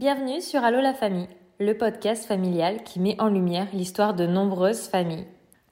Bienvenue sur Allo la famille, le podcast familial qui met en lumière l'histoire de nombreuses familles.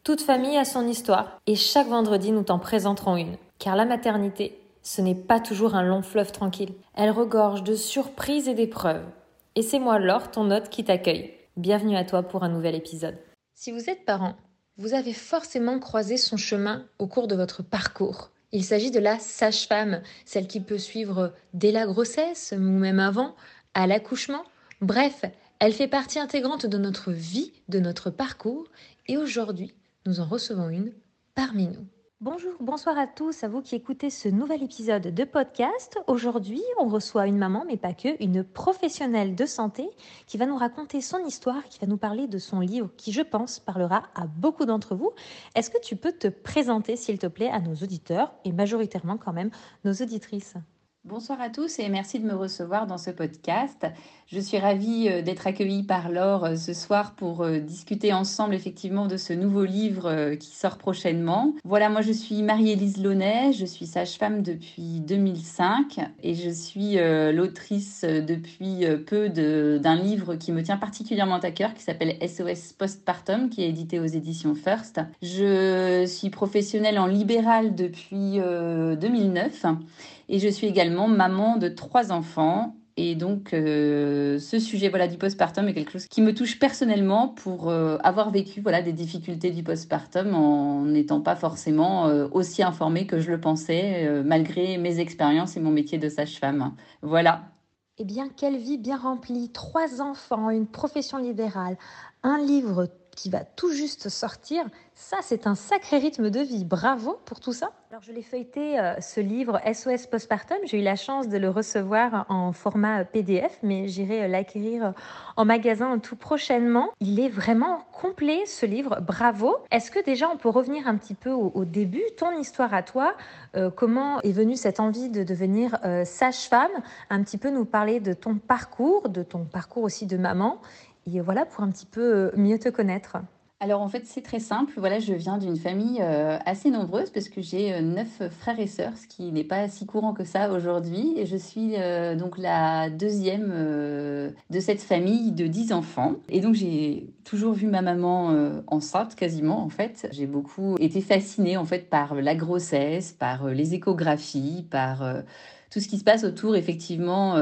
Toute famille a son histoire et chaque vendredi nous t'en présenterons une. Car la maternité, ce n'est pas toujours un long fleuve tranquille. Elle regorge de surprises et d'épreuves. Et c'est moi Laure, ton hôte, qui t'accueille. Bienvenue à toi pour un nouvel épisode. Si vous êtes parent, vous avez forcément croisé son chemin au cours de votre parcours. Il s'agit de la sage-femme, celle qui peut suivre dès la grossesse ou même avant, à l'accouchement. Bref, elle fait partie intégrante de notre vie, de notre parcours, et aujourd'hui, nous en recevons une parmi nous. Bonjour, bonsoir à tous, à vous qui écoutez ce nouvel épisode de podcast. Aujourd'hui, on reçoit une maman, mais pas que, une professionnelle de santé qui va nous raconter son histoire, qui va nous parler de son livre, qui, je pense, parlera à beaucoup d'entre vous. Est-ce que tu peux te présenter, s'il te plaît, à nos auditeurs et majoritairement quand même nos auditrices? Bonsoir à tous et merci de me recevoir dans ce podcast. Je suis ravie euh, d'être accueillie par Laure euh, ce soir pour euh, discuter ensemble effectivement de ce nouveau livre qui sort prochainement. Voilà, moi je suis Marie-Élise Launay, je suis sage-femme depuis 2005 et je suis l'autrice depuis peu d'un livre qui me tient particulièrement à cœur qui s'appelle SOS Postpartum qui est édité aux éditions First. Je suis professionnelle en libéral depuis 2009 et je suis également maman de trois enfants. Et donc, euh, ce sujet voilà, du postpartum est quelque chose qui me touche personnellement pour euh, avoir vécu voilà, des difficultés du postpartum en n'étant pas forcément euh, aussi informée que je le pensais, malgré mes expériences et mon métier de sage-femme. Voilà. Eh bien, quelle vie bien remplie. Trois enfants, une profession libérale, un livre qui va tout juste sortir. Ça, c'est un sacré rythme de vie. Bravo pour tout ça. Alors, je l'ai feuilleté, euh, ce livre SOS Postpartum. J'ai eu la chance de le recevoir en format PDF, mais j'irai euh, l'acquérir euh, en magasin tout prochainement. Il est vraiment complet, ce livre. Bravo. Est-ce que déjà, on peut revenir un petit peu au, début, ton histoire à toi? Comment est venue cette envie de devenir sage-femme? Un petit peu nous parler de ton parcours, de ton parcours aussi de maman et voilà, pour un petit peu euh, mieux te connaître. Alors en fait c'est très simple, voilà je viens d'une famille euh, assez nombreuse parce que j'ai euh, neuf frères et sœurs, ce qui n'est pas si courant que ça aujourd'hui et je suis donc la deuxième de cette famille de dix enfants et donc j'ai toujours vu ma maman enceinte quasiment en fait. J'ai beaucoup été fascinée en fait par la grossesse, par les échographies, par tout ce qui se passe autour effectivement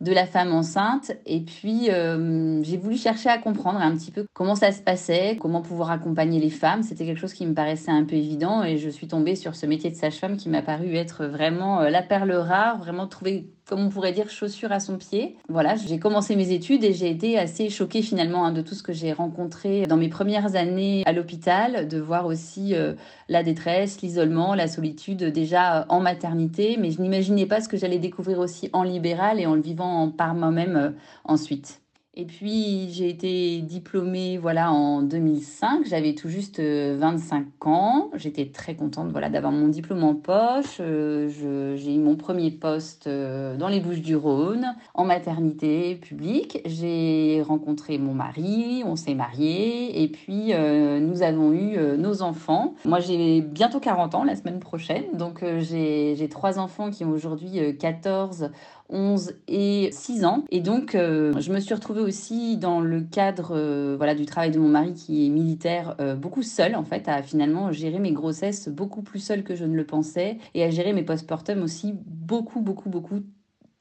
de la femme enceinte. Et puis, euh, j'ai voulu chercher à comprendre un petit peu comment ça se passait, comment pouvoir accompagner les femmes. C'était quelque chose qui me paraissait un peu évident et je suis tombée sur ce métier de sage-femme qui m'a paru être vraiment euh, la perle rare, vraiment trouver comme on pourrait dire, chaussure à son pied. Voilà, j'ai commencé mes études et j'ai été assez choquée finalement hein, de tout ce que j'ai rencontré dans mes premières années à l'hôpital, de voir aussi euh, la détresse, l'isolement, la solitude déjà en maternité, mais je n'imaginais pas ce que j'allais découvrir aussi en libéral et en le vivant par moi-même euh, ensuite. Et puis j'ai été diplômée voilà en 2005, j'avais tout juste 25 euh, ans. J'étais très contente voilà d'avoir mon diplôme en poche. Euh, j'ai eu mon premier poste euh, dans les Bouches-du-Rhône en maternité publique. J'ai rencontré mon mari, on s'est mariés et puis nous avons eu nos enfants. Moi j'ai bientôt 40 ans la semaine prochaine, donc j'ai trois enfants qui ont aujourd'hui 14 11 et 6 ans. Et donc, euh, je me suis retrouvée aussi dans le cadre euh, voilà, du travail de mon mari qui est militaire, euh, beaucoup seule en fait, à finalement gérer mes grossesses beaucoup plus seule que je ne le pensais et à gérer mes postpartum aussi beaucoup, beaucoup, beaucoup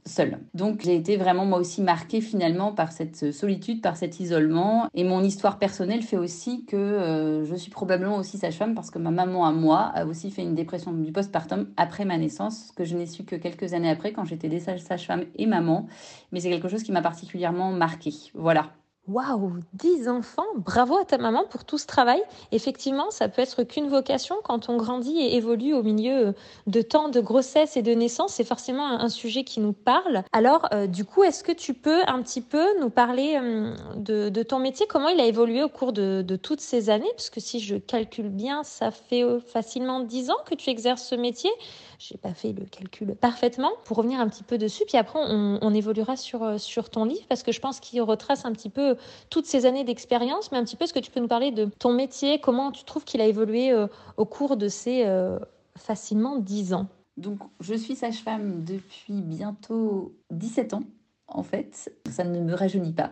seule. Donc j'ai été vraiment moi aussi marquée finalement par cette solitude, par cet isolement. Et mon histoire personnelle fait aussi que euh, je suis probablement aussi sage-femme parce que ma maman à moi a aussi fait une dépression du postpartum après ma naissance, que je n'ai su que quelques années après quand j'étais des sage-femme et maman. Mais c'est quelque chose qui m'a particulièrement marquée. Voilà. Waouh, 10 enfants, bravo à ta maman pour tout ce travail. Effectivement, ça peut être qu'une vocation quand on grandit et évolue au milieu de temps de grossesse et de naissance. C'est forcément un sujet qui nous parle. Alors, euh, du coup, est-ce que tu peux un petit peu nous parler euh, de, ton métier Comment il a évolué au cours de, toutes ces années? Parce que si je calcule bien, ça fait euh, facilement 10 ans que tu exerces ce métier. J'ai pas fait le calcul parfaitement. Pour revenir un petit peu dessus, puis après on, évoluera sur ton livre parce que je pense qu'il retrace un petit peu toutes ces années d'expérience, mais un petit peu ce que tu peux nous parler de ton métier, comment tu trouves qu'il a évolué euh, au cours de ces euh, facilement 10 ans? Donc je suis sage-femme depuis bientôt 17 ans. En fait, ça ne me rajeunit pas.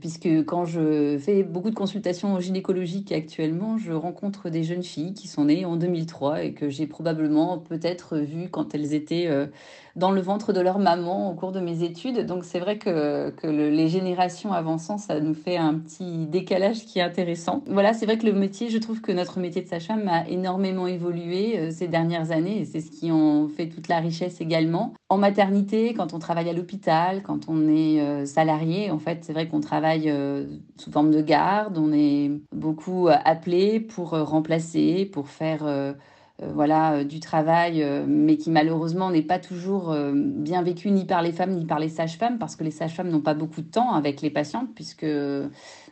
Puisque quand je fais beaucoup de consultations gynécologiques actuellement, je rencontre des jeunes filles qui sont nées en 2003 et que j'ai probablement peut-être vues quand elles étaient euh, dans le ventre de leur maman au cours de mes études. Donc c'est vrai que, les générations avançant, ça nous fait un petit décalage qui est intéressant. Voilà, c'est vrai que le métier, je trouve que notre métier de sage-femme a énormément évolué euh, ces dernières années et c'est ce qui en fait toute la richesse également. En maternité, quand on travaille à l'hôpital, quand on est euh, salarié, en fait, c'est vrai qu'on travaille euh, sous forme de garde, on est beaucoup appelé pour remplacer, pour faire euh, voilà, euh, du travail, euh, mais qui malheureusement n'est pas toujours bien vécu ni par les femmes ni par les sages-femmes, parce que les sages-femmes n'ont pas beaucoup de temps avec les patientes, puisque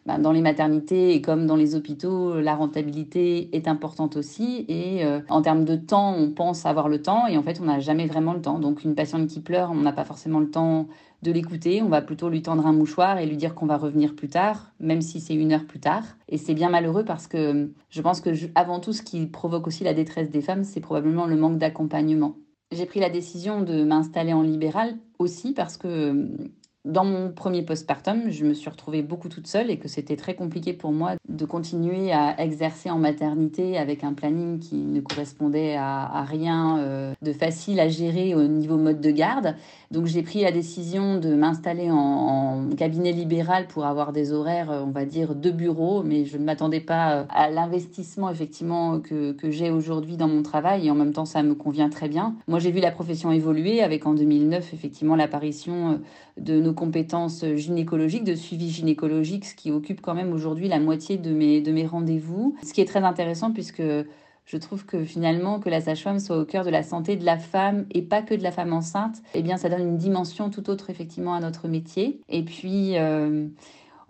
bah, dans les maternités et comme dans les hôpitaux, la rentabilité est importante aussi. Et en termes de temps, on pense avoir le temps, et en fait, on n'a jamais vraiment le temps. Donc, une patiente qui pleure, on n'a pas forcément le temps de l'écouter. On va plutôt lui tendre un mouchoir et lui dire qu'on va revenir plus tard, même si c'est une heure plus tard. Et c'est bien malheureux parce que je pense que avant tout, ce qui provoque aussi la détresse des femmes, c'est probablement le manque d'accompagnement. J'ai pris la décision de m'installer en libéral aussi parce que dans mon premier postpartum, je me suis retrouvée beaucoup toute seule et que c'était très compliqué pour moi de continuer à exercer en maternité avec un planning qui ne correspondait à, rien euh, de facile à gérer au niveau mode de garde. Donc j'ai pris la décision de m'installer en, cabinet libéral pour avoir des horaires, on va dire, de bureau, mais je ne m'attendais pas euh, à l'investissement effectivement que, que j'ai aujourd'hui dans mon travail et en même temps ça me convient très bien. Moi j'ai vu la profession évoluer avec en 2009 effectivement l'apparition euh, de nos compétences gynécologiques, de suivi gynécologique, ce qui occupe quand même aujourd'hui la moitié de mes, de mes rendez-vous. Ce qui est très intéressant puisque je trouve que finalement que la sage-femme soit au cœur de la santé de la femme et pas que de la femme enceinte, eh bien ça donne une dimension tout autre effectivement à notre métier. Et puis euh,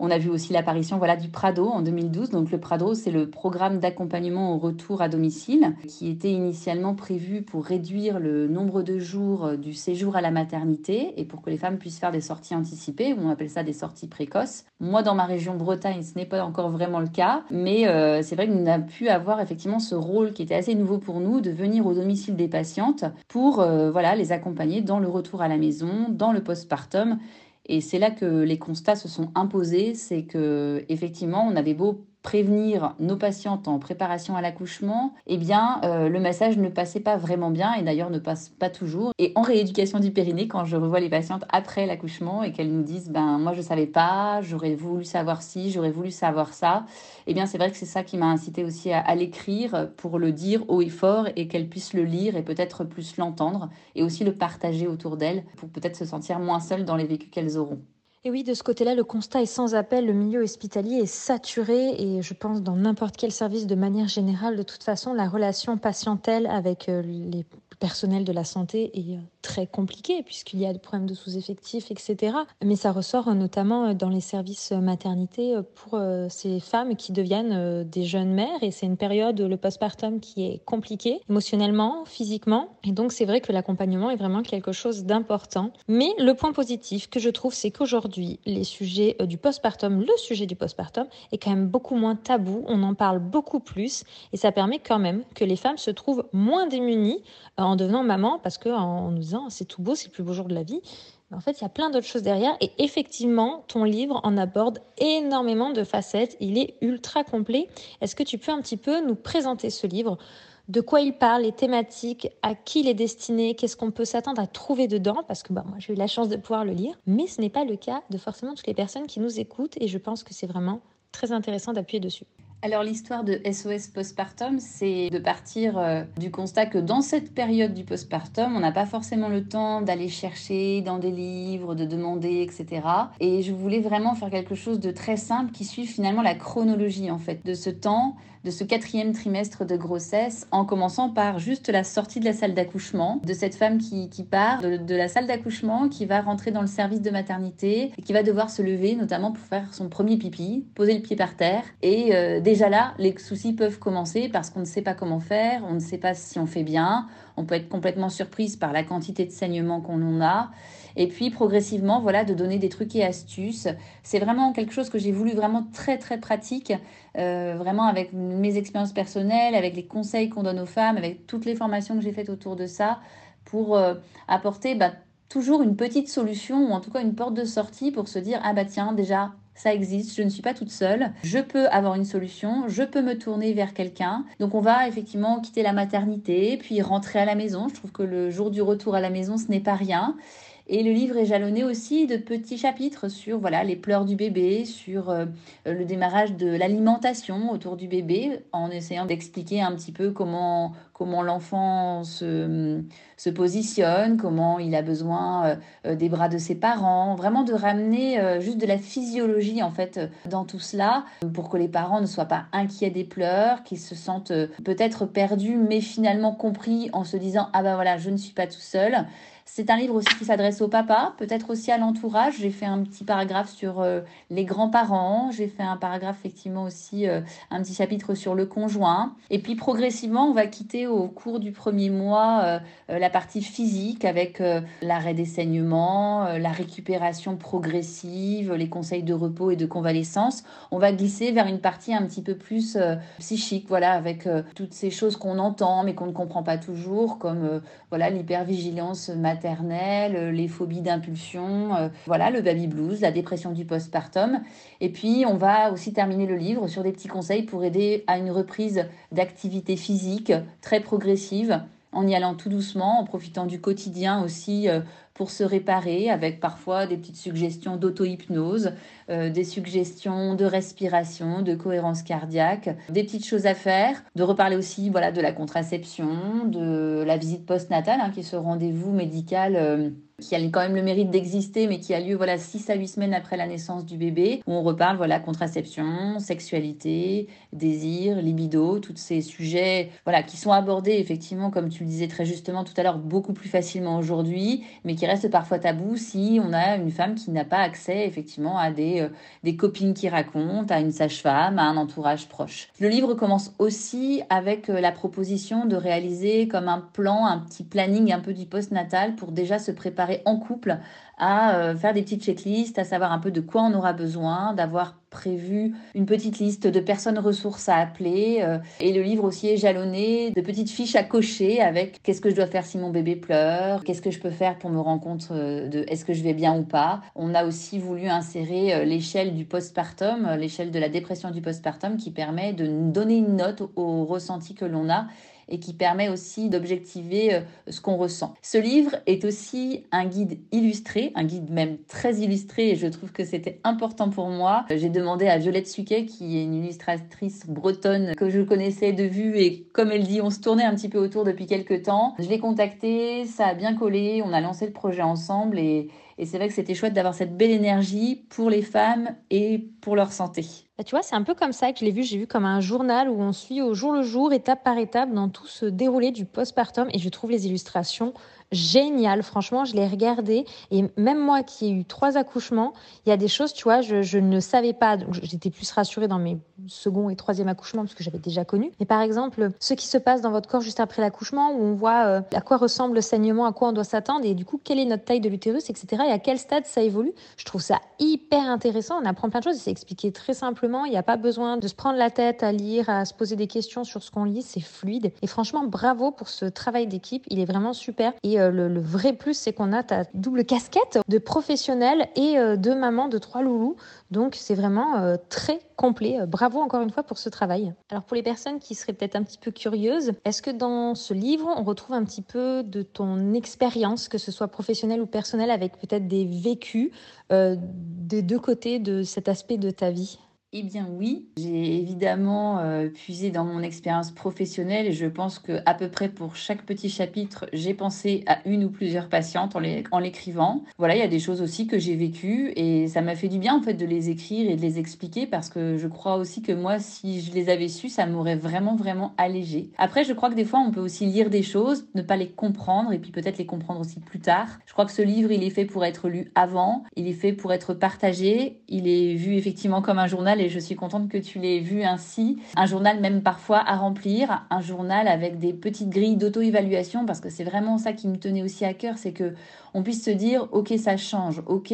on a vu aussi l'apparition voilà, du Prado en 2012. Donc le Prado, c'est le programme d'accompagnement au retour à domicile qui était initialement prévu pour réduire le nombre de jours du séjour à la maternité et pour que les femmes puissent faire des sorties anticipées. On appelle ça des sorties précoces. Moi, dans ma région Bretagne, ce n'est pas encore vraiment le cas, mais euh, c'est vrai que nous avons pu avoir effectivement ce rôle qui était assez nouveau pour nous de venir au domicile des patientes pour euh, voilà, les accompagner dans le retour à la maison, dans le postpartum et c'est là que les constats se sont imposés, c'est que effectivement, on avait beau prévenir nos patientes en préparation à l'accouchement, eh bien, euh, le massage ne passait pas vraiment bien et d'ailleurs ne passe pas toujours. Et en rééducation du périnée, quand je revois les patientes après l'accouchement et qu'elles nous disent, ben, moi je savais pas, j'aurais voulu savoir si, j'aurais voulu savoir ça, eh bien, c'est vrai que c'est ça qui m'a incité aussi à, à l'écrire pour le dire haut et fort et qu'elles puissent le lire et peut-être plus l'entendre et aussi le partager autour d'elles pour peut-être se sentir moins seules dans les vécus qu'elles auront. Et oui, de ce côté-là, le constat est sans appel. Le milieu hospitalier est saturé et je pense dans n'importe quel service de manière générale, de toute façon, la relation patientèle avec euh, les personnels de la santé est euh, très compliqué puisqu'il y a des problèmes de sous-effectifs, etc. Mais ça ressort euh, notamment euh, dans les services euh, maternité pour ces femmes qui deviennent des jeunes mères et c'est une période, le postpartum, qui est compliqué émotionnellement, physiquement. Et donc c'est vrai que l'accompagnement est vraiment quelque chose d'important. Mais le point positif que je trouve, c'est qu'aujourd'hui, les sujets du postpartum, le sujet du postpartum est quand même beaucoup moins tabou. On en parle beaucoup plus et ça permet quand même que les femmes se trouvent moins démunies en devenant maman parce qu'en nous c'est tout beau, c'est le plus beau jour de la vie. Mais en fait, il y a plein d'autres choses derrière. Et effectivement, ton livre en aborde énormément de facettes. Il est ultra complet. Est-ce que tu peux un petit peu nous présenter ce livre? De quoi il parle, les thématiques, à qui il est destiné, qu'est-ce qu'on peut s'attendre à trouver dedans, parce que bah, moi j'ai eu la chance de pouvoir le lire, mais ce n'est pas le cas de forcément toutes les personnes qui nous écoutent, et je pense que c'est vraiment très intéressant d'appuyer dessus. Alors l'histoire de SOS postpartum, c'est de partir euh, du constat que dans cette période du postpartum, on n'a pas forcément le temps d'aller chercher dans des livres, de demander, etc. Et je voulais vraiment faire quelque chose de très simple qui suive finalement la chronologie en fait de ce temps de ce quatrième trimestre de grossesse, en commençant par juste la sortie de la salle d'accouchement, de cette femme qui, part de, la salle d'accouchement, qui va rentrer dans le service de maternité, et qui va devoir se lever, notamment pour faire son premier pipi, poser le pied par terre. Et euh, déjà là, les soucis peuvent commencer parce qu'on ne sait pas comment faire, on ne sait pas si on fait bien, on peut être complètement surprise par la quantité de saignement qu'on en a. Et puis progressivement, voilà, de donner des trucs et astuces. C'est vraiment quelque chose que j'ai voulu vraiment très très pratique, euh, vraiment avec mes expériences personnelles, avec les conseils qu'on donne aux femmes, avec toutes les formations que j'ai faites autour de ça, pour euh, apporter bah, toujours une petite solution ou en tout cas une porte de sortie pour se dire ah bah tiens déjà ça existe, je ne suis pas toute seule, je peux avoir une solution, je peux me tourner vers quelqu'un. Donc on va effectivement quitter la maternité, puis rentrer à la maison. Je trouve que le jour du retour à la maison, ce n'est pas rien. Et le livre est jalonné aussi de petits chapitres sur voilà les pleurs du bébé, sur euh, le démarrage de l'alimentation autour du bébé, en essayant d'expliquer un petit peu comment l'enfant se, se positionne, comment il a besoin euh, euh, des bras de ses parents, vraiment de ramener juste de la physiologie en fait dans tout cela pour que les parents ne soient pas inquiets des pleurs, qu'ils se sentent peut-être perdus mais finalement compris en se disant ah ben voilà je ne suis pas tout seul c'est un livre aussi qui s'adresse au papa, peut-être aussi à l'entourage. J'ai fait un petit paragraphe sur euh, les grands-parents. J'ai fait un paragraphe effectivement aussi, euh, un petit chapitre sur le conjoint. Et puis progressivement, on va quitter au cours du premier mois euh, la partie physique avec l'arrêt des saignements, la récupération progressive, les conseils de repos et de convalescence. On va glisser vers une partie un petit peu plus psychique, voilà, avec toutes ces choses qu'on entend mais qu'on ne comprend pas toujours, comme voilà l'hypervigilance maternelle euh, les phobies d'impulsion, euh, voilà, le baby blues, la dépression du postpartum. Et puis, on va aussi terminer le livre sur des petits conseils pour aider à une reprise d'activité physique très progressive en y allant tout doucement, en profitant du quotidien aussi euh, pour se réparer, avec parfois des petites suggestions d'auto-hypnose, euh, des suggestions de respiration, de cohérence cardiaque, des petites choses à faire, de reparler aussi voilà, de la contraception, de la visite postnatale, hein, qui est ce rendez-vous médical. Euh, qui a quand même le mérite d'exister, mais qui a lieu voilà 6 à 8 semaines après la naissance du bébé, où on reparle voilà contraception, sexualité, désir, libido, tous ces sujets voilà qui sont abordés effectivement, comme tu le disais très justement tout à l'heure, beaucoup plus facilement aujourd'hui, mais qui restent parfois tabous si on a une femme qui n'a pas accès effectivement à des, euh, des copines qui racontent, à une sage-femme, à un entourage proche. Le livre commence aussi avec euh, la proposition de réaliser comme un plan, un petit planning un peu du post-natal pour déjà se préparer en couple à euh, faire des petites checklists, à savoir un peu de quoi on aura besoin, d'avoir prévu une petite liste de personnes ressources à appeler. Euh, et le livre aussi est jalonné de petites fiches à cocher avec qu'est-ce que je dois faire si mon bébé pleure, qu'est-ce que je peux faire pour me rendre compte euh, de est-ce que je vais bien ou pas. On a aussi voulu insérer l'échelle du postpartum, l'échelle de la dépression du postpartum qui permet de donner une note au ressenti que l'on a et qui permet aussi d'objectiver euh, ce qu'on ressent. Ce livre est aussi un guide illustré, un guide même très illustré et je trouve que c'était important pour moi. J'ai demandé à Violette Suquet, qui est une illustratrice bretonne que je connaissais de vue et comme elle dit, on se tournait un petit peu autour depuis quelques temps. Je l'ai contactée, ça a bien collé, on a lancé le projet ensemble et, et c'est vrai que c'était chouette d'avoir cette belle énergie pour les femmes et pour leur santé. Bah, tu vois, c'est un peu comme ça que je l'ai vu. J'ai vu comme un journal où on suit au jour le jour, étape par étape, dans tout ce déroulé du postpartum. Et je trouve les illustrations génial. Franchement, je l'ai regardé et même moi qui ai eu trois accouchements, il y a des choses, tu vois, je, ne savais pas. J'étais plus rassurée dans mes second et troisième accouchements parce que j'avais déjà connu. Mais par exemple, ce qui se passe dans votre corps juste après l'accouchement, où on voit euh, à quoi ressemble le saignement, à quoi on doit s'attendre et du coup quelle est notre taille de l'utérus, etc. Et à quel stade ça évolue. Je trouve ça hyper intéressant. On apprend plein de choses. C'est expliqué très simplement. Il n'y a pas besoin de se prendre la tête à lire, à se poser des questions sur ce qu'on lit. C'est fluide. Et franchement, bravo pour ce travail d'équipe. Il est vraiment super. Euh, le, vrai plus, c'est qu'on a ta double casquette de professionnel et euh, de maman de trois loulous. Donc c'est vraiment euh, très complet. Bravo encore une fois pour ce travail. Alors pour les personnes qui seraient peut-être un petit peu curieuses, est-ce que dans ce livre, on retrouve un petit peu de ton expérience, que ce soit professionnelle ou personnelle, avec peut-être des vécus des deux côtés de cet aspect de ta vie? Eh bien oui, j'ai évidemment euh, puisé dans mon expérience professionnelle et je pense que à peu près pour chaque petit chapitre, j'ai pensé à une ou plusieurs patientes en l'écrivant. Voilà, il y a des choses aussi que j'ai vécues et ça m'a fait du bien en fait de les écrire et de les expliquer parce que je crois aussi que moi, si je les avais su, ça m'aurait vraiment vraiment allégé. Après, je crois que des fois, on peut aussi lire des choses, ne pas les comprendre et puis peut-être les comprendre aussi plus tard. Je crois que ce livre, il est fait pour être lu avant, il est fait pour être partagé, il est vu effectivement comme un journal et je suis contente que tu l'aies vu ainsi. Un journal même parfois à remplir, un journal avec des petites grilles d'auto-évaluation parce que c'est vraiment ça qui me tenait aussi à cœur, c'est que on puisse se dire ok ça change, ok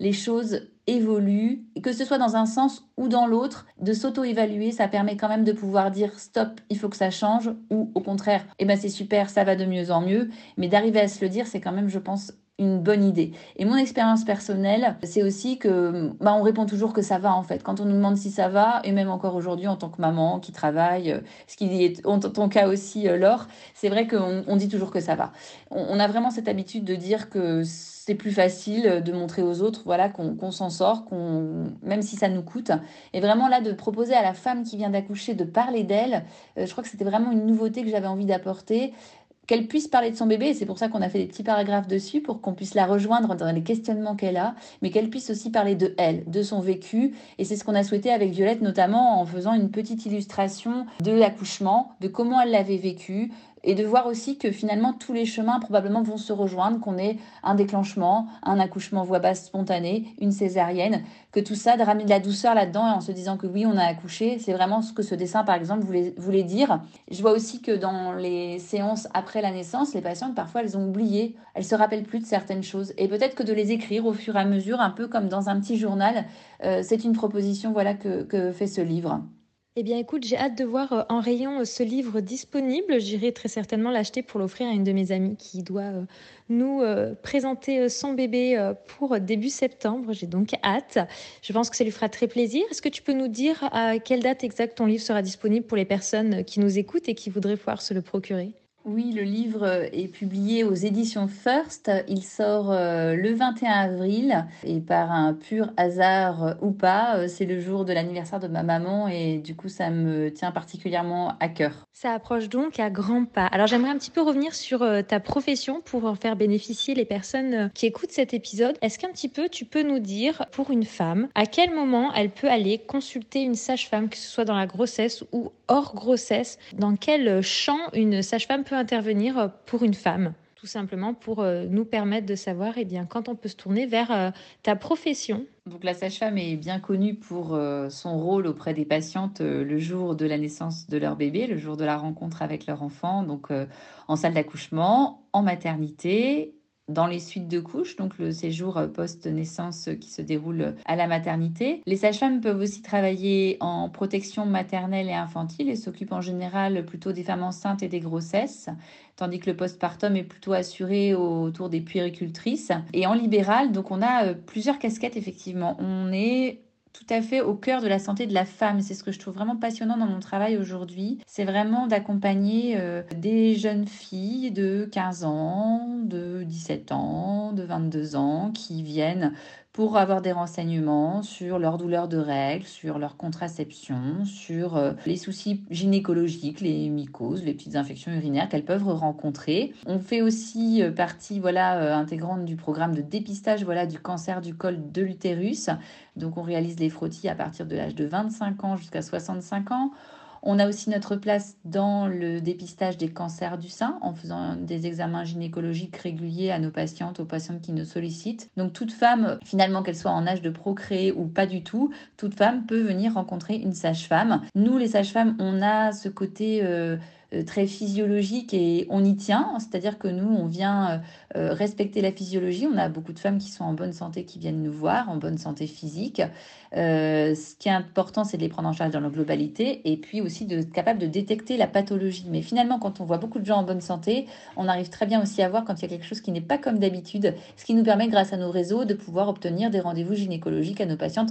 les choses évoluent, que ce soit dans un sens ou dans l'autre, de s'auto-évaluer, ça permet quand même de pouvoir dire stop, il faut que ça change, ou au contraire, eh ben c'est super, ça va de mieux en mieux, mais d'arriver à se le dire, c'est quand même, je pense, une bonne idée. Et mon expérience personnelle, c'est aussi que bah, on répond toujours que ça va en fait. Quand on nous demande si ça va, et même encore aujourd'hui en tant que maman qui travaille, euh, ce qui est en ton cas aussi, euh, Laure, c'est vrai qu'on on dit toujours que ça va. On, a vraiment cette habitude de dire que c'est plus facile de montrer aux autres voilà qu'on s'en sort, même si ça nous coûte. Et vraiment là de proposer à la femme qui vient d'accoucher de parler d'elle, euh, je crois que c'était vraiment une nouveauté que j'avais envie d'apporter qu'elle puisse parler de son bébé, et c'est pour ça qu'on a fait des petits paragraphes dessus, pour qu'on puisse la rejoindre dans les questionnements qu'elle a, mais qu'elle puisse aussi parler de elle, de son vécu, et c'est ce qu'on a souhaité avec Violette, notamment en faisant une petite illustration de l'accouchement, de comment elle l'avait vécu, et de voir aussi que finalement tous les chemins probablement vont se rejoindre, qu'on ait un déclenchement, un accouchement voix basse spontané, une césarienne, que tout ça, de ramener de la douceur là-dedans en se disant que oui, on a accouché, c'est vraiment ce que ce dessin par exemple voulait, dire. Je vois aussi que dans les séances après la naissance, les patientes parfois elles ont oublié, elles se rappellent plus de certaines choses et peut-être que de les écrire au fur et à mesure, un peu comme dans un petit journal, euh, c'est une proposition voilà que fait ce livre. Eh bien, écoute, j'ai hâte de voir euh, en rayon euh, ce livre disponible. J'irai très certainement l'acheter pour l'offrir à une de mes amies qui doit euh, nous présenter son bébé pour début septembre. J'ai donc hâte. Je pense que ça lui fera très plaisir. Est-ce que tu peux nous dire à quelle date exacte ton livre sera disponible pour les personnes qui nous écoutent et qui voudraient pouvoir se le procurer? Oui, le livre est publié aux éditions First. Il sort euh, le 21 avril et par un pur hasard ou pas, euh, c'est le jour de l'anniversaire de ma maman et du coup ça me tient particulièrement à cœur. Ça approche donc à grands pas. Alors j'aimerais un petit peu revenir sur euh, ta profession pour en faire bénéficier les personnes qui écoutent cet épisode. Est-ce qu'un petit peu tu peux nous dire pour une femme à quel moment elle peut aller consulter une sage-femme, que ce soit dans la grossesse ou hors grossesse, dans quel champ une sage-femme peut intervenir pour une femme tout simplement pour euh, nous permettre de savoir eh bien, quand on peut se tourner vers euh, ta profession. Donc la sage-femme est bien connue pour euh, son rôle auprès des patientes le jour de la naissance de leur bébé, le jour de la rencontre avec leur enfant, donc en salle d'accouchement, en maternité dans les suites de couches, donc le séjour post-naissance qui se déroule à la maternité. Les sages-femmes peuvent aussi travailler en protection maternelle et infantile et s'occupent en général plutôt des femmes enceintes et des grossesses, tandis que le postpartum est plutôt assuré autour des puéricultrices. Et en libéral, donc on a euh, plusieurs casquettes effectivement. On est tout à fait au cœur de la santé de la femme. C'est ce que je trouve vraiment passionnant dans mon travail aujourd'hui. C'est vraiment d'accompagner euh, des jeunes filles de 15 ans, de 17 ans, de 22 ans qui viennent pour avoir des renseignements sur leur douleur de règles, sur leur contraception, sur euh, les soucis gynécologiques, les mycoses, les petites infections urinaires qu'elles peuvent rencontrer. On fait aussi euh, partie voilà euh, intégrante du programme de dépistage voilà du cancer du col de l'utérus. Donc on réalise les frottis à partir de l'âge de 25 ans jusqu'à 65 ans. On a aussi notre place dans le dépistage des cancers du sein en faisant des examens gynécologiques réguliers à nos patientes, aux patientes qui nous sollicitent. Donc toute femme, finalement qu'elle soit en âge de procréer ou pas du tout, toute femme peut venir rencontrer une sage-femme. Nous les sages-femmes, on a ce côté euh, très physiologique et on y tient, c'est-à-dire que nous, on vient euh, euh, respecter la physiologie. On a beaucoup de femmes qui sont en bonne santé qui viennent nous voir, en bonne santé physique. ce qui est important, c'est de les prendre en charge dans leur globalité et puis aussi de capable de détecter la pathologie. Mais finalement, quand on voit beaucoup de gens en bonne santé, on arrive très bien aussi à voir quand il y a quelque chose qui n'est pas comme d'habitude, ce qui nous permet, grâce à nos réseaux, de pouvoir obtenir des rendez-vous gynécologiques à nos patientes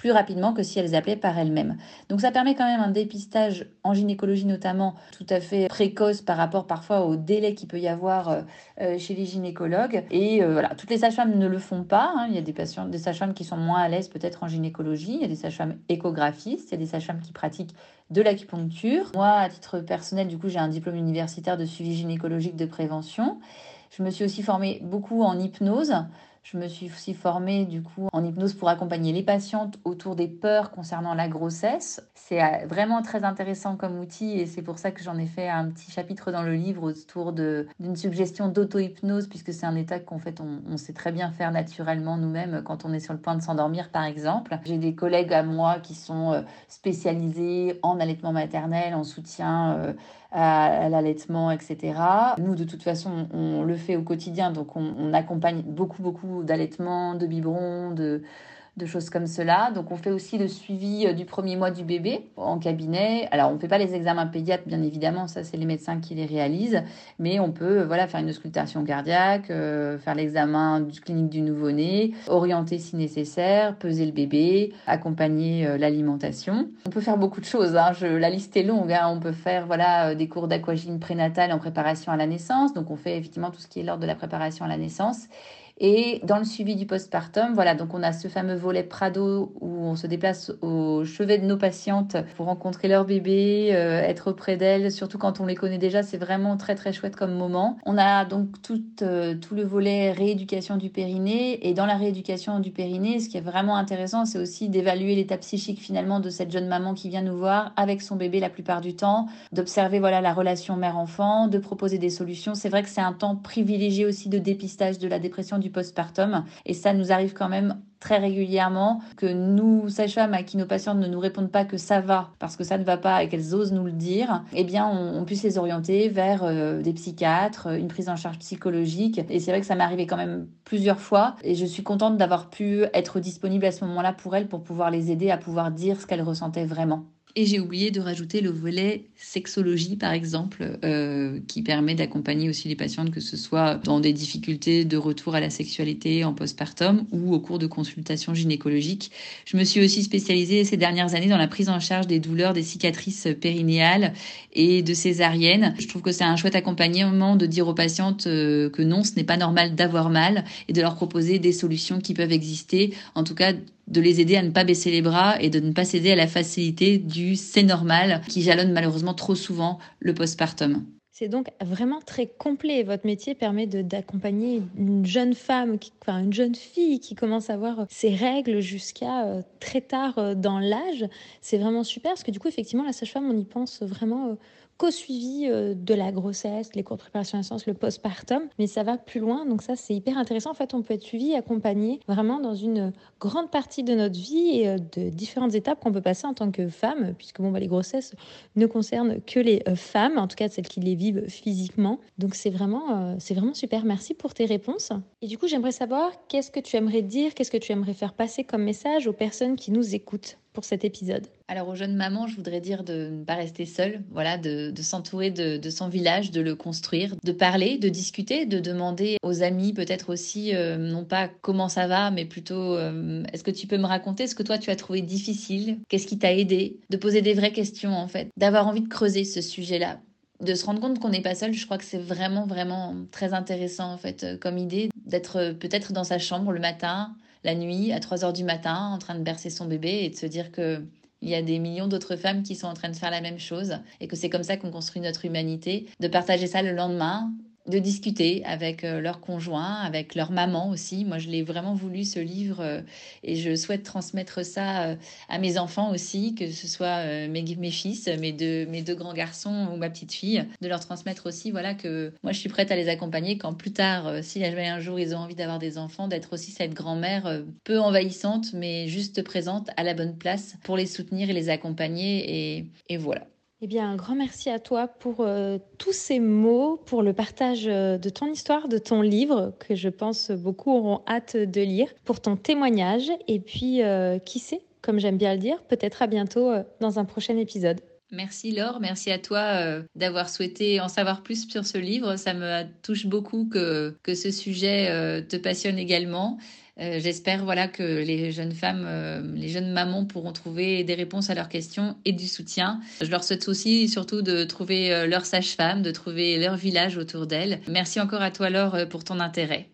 plus rapidement que si elles appelaient par elles-mêmes. Donc ça permet quand même un dépistage en gynécologie notamment tout à fait précoce par rapport parfois au délai qu'il peut y avoir euh, euh, chez les gynécologues. Et euh, voilà, toutes les sages-femmes ne le font pas. Hein. Il y a des patients, des sages-femmes qui sont moins à l'aise peut-être en gynécologie. Il y a des sages-femmes échographistes, il y a des sages-femmes qui pratiquent de l'acupuncture. Moi, à titre personnel, du coup, j'ai un diplôme universitaire de suivi gynécologique de prévention. Je me suis aussi formée beaucoup en hypnose. Je me suis aussi formée du coup en hypnose pour accompagner les patientes autour des peurs concernant la grossesse. C'est euh, vraiment très intéressant comme outil et c'est pour ça que j'en ai fait un petit chapitre dans le livre autour d'une suggestion d'auto-hypnose puisque c'est un état qu'en fait on, sait très bien faire naturellement nous-mêmes quand on est sur le point de s'endormir par exemple. J'ai des collègues à moi qui sont euh, spécialisés en allaitement maternel, en soutien euh, à, l'allaitement, etc. Nous, de toute façon, on, le fait au quotidien, donc on, accompagne beaucoup, beaucoup d'allaitements, de biberons, de, choses comme cela. Donc on fait aussi le suivi euh, du premier mois du bébé en cabinet. Alors on ne fait pas les examens pédiatres bien évidemment, ça c'est les médecins qui les réalisent, mais on peut voilà faire une auscultation cardiaque, euh, faire l'examen du clinique du nouveau-né, orienter si nécessaire, peser le bébé, accompagner euh, l'alimentation. On peut faire beaucoup de choses. Hein. Je, la liste est longue. Hein. On peut faire voilà des cours d'aquagine prénatale en préparation à la naissance. Donc on fait effectivement tout ce qui est l'ordre de la préparation à la naissance. Et dans le suivi du postpartum, voilà, donc on a ce fameux volet Prado où on se déplace au chevet de nos patientes pour rencontrer leur bébé, euh, être auprès d'elles, surtout quand on les connaît déjà, c'est vraiment très très chouette comme moment. On a donc tout, euh, tout le volet rééducation du périnée et dans la rééducation du périnée, ce qui est vraiment intéressant, c'est aussi d'évaluer l'état psychique finalement de cette jeune maman qui vient nous voir avec son bébé la plupart du temps, d'observer voilà la relation mère-enfant, de proposer des solutions. C'est vrai que c'est un temps privilégié aussi de dépistage de la dépression du postpartum. Et ça nous arrive quand même très régulièrement que nous, sages-femmes, à qui nos patientes ne nous répondent pas que ça va parce que ça ne va pas et qu'elles osent nous le dire, eh bien, on, puisse les orienter vers euh, des psychiatres, une prise en charge psychologique. Et c'est vrai que ça m'est arrivé quand même plusieurs fois et je suis contente d'avoir pu être disponible à ce moment-là pour elles pour pouvoir les aider à pouvoir dire ce qu'elles ressentaient vraiment. Et j'ai oublié de rajouter le volet sexologie, par exemple, euh, qui permet d'accompagner aussi les patientes, que ce soit dans des difficultés de retour à la sexualité en postpartum ou au cours de consultations gynécologiques. Je me suis aussi spécialisée ces dernières années dans la prise en charge des douleurs des cicatrices périnéales et de césariennes. Je trouve que c'est un chouette accompagnement de dire aux patientes euh, que non, ce n'est pas normal d'avoir mal et de leur proposer des solutions qui peuvent exister, en tout cas de les aider à ne pas baisser les bras et de ne pas céder à la facilité du c'est normal qui jalonne malheureusement trop souvent le postpartum. C'est donc vraiment très complet. Votre métier permet d'accompagner une jeune femme, enfin une jeune fille qui commence à avoir ses règles jusqu'à euh, très tard euh, dans l'âge. C'est vraiment super parce que du coup, effectivement, la sage-femme, on y pense vraiment euh, qu'au suivi euh, de la grossesse, les cours de préparation à la naissance, le postpartum, mais ça va plus loin. Donc ça, c'est hyper intéressant. En fait, on peut être suivi, accompagné vraiment dans une grande partie de notre vie et euh, de différentes étapes qu'on peut passer en tant que femme, puisque bon, bah, les grossesses ne concernent que les euh, femmes, en tout cas celles qui les vivent physiquement. Donc c'est vraiment, c'est vraiment super. Merci pour tes réponses. Et du coup, j'aimerais savoir qu'est-ce que tu aimerais dire, qu'est-ce que tu aimerais faire passer comme message aux personnes qui nous écoutent? Pour cet épisode. Alors aux jeunes mamans, je voudrais dire de ne pas rester seule, voilà, de, s'entourer de, son village, de le construire, de parler, de discuter, de demander aux amis peut-être aussi, euh, non pas comment ça va, mais plutôt euh, est-ce que tu peux me raconter ce que toi tu as trouvé difficile, qu'est-ce qui t'a aidé, de poser des vraies questions en fait, d'avoir envie de creuser ce sujet-là. De se rendre compte qu'on n'est pas seul, je crois que c'est vraiment, vraiment très intéressant en fait euh, comme idée d'être peut-être dans sa chambre le matin, la nuit à 3 heures du matin en train de bercer son bébé et de se dire que il y a des millions d'autres femmes qui sont en train de faire la même chose et que c'est comme ça qu'on construit notre humanité, de partager ça le lendemain, de discuter avec euh, leur conjoint, avec leur maman aussi. Moi, je l'ai vraiment voulu ce livre euh, et je souhaite transmettre ça euh, à mes enfants aussi, que ce soit mes, fils, mes deux, grands garçons ou ma petite fille, de leur transmettre aussi, voilà, que moi, je suis prête à les accompagner quand plus tard, si un jour ils ont envie d'avoir des enfants, d'être aussi cette grand-mère peu envahissante, mais juste présente à la bonne place pour les soutenir et les accompagner et voilà. Eh bien, un grand merci à toi pour euh, tous ces mots, pour le partage euh, de ton histoire, de ton livre, que je pense beaucoup auront hâte de lire, pour ton témoignage. Et puis, euh, qui sait, comme j'aime bien le dire, peut-être à bientôt dans un prochain épisode. Merci Laure, merci à toi d'avoir souhaité en savoir plus sur ce livre. Ça me touche beaucoup que, que ce sujet te passionne également. Euh, j'espère voilà que les jeunes femmes, euh, les jeunes mamans pourront trouver des réponses à leurs questions et du soutien. Je leur souhaite aussi surtout de trouver euh, leur sage-femme, de trouver leur village autour d'elles. Merci encore à toi Laure pour ton intérêt.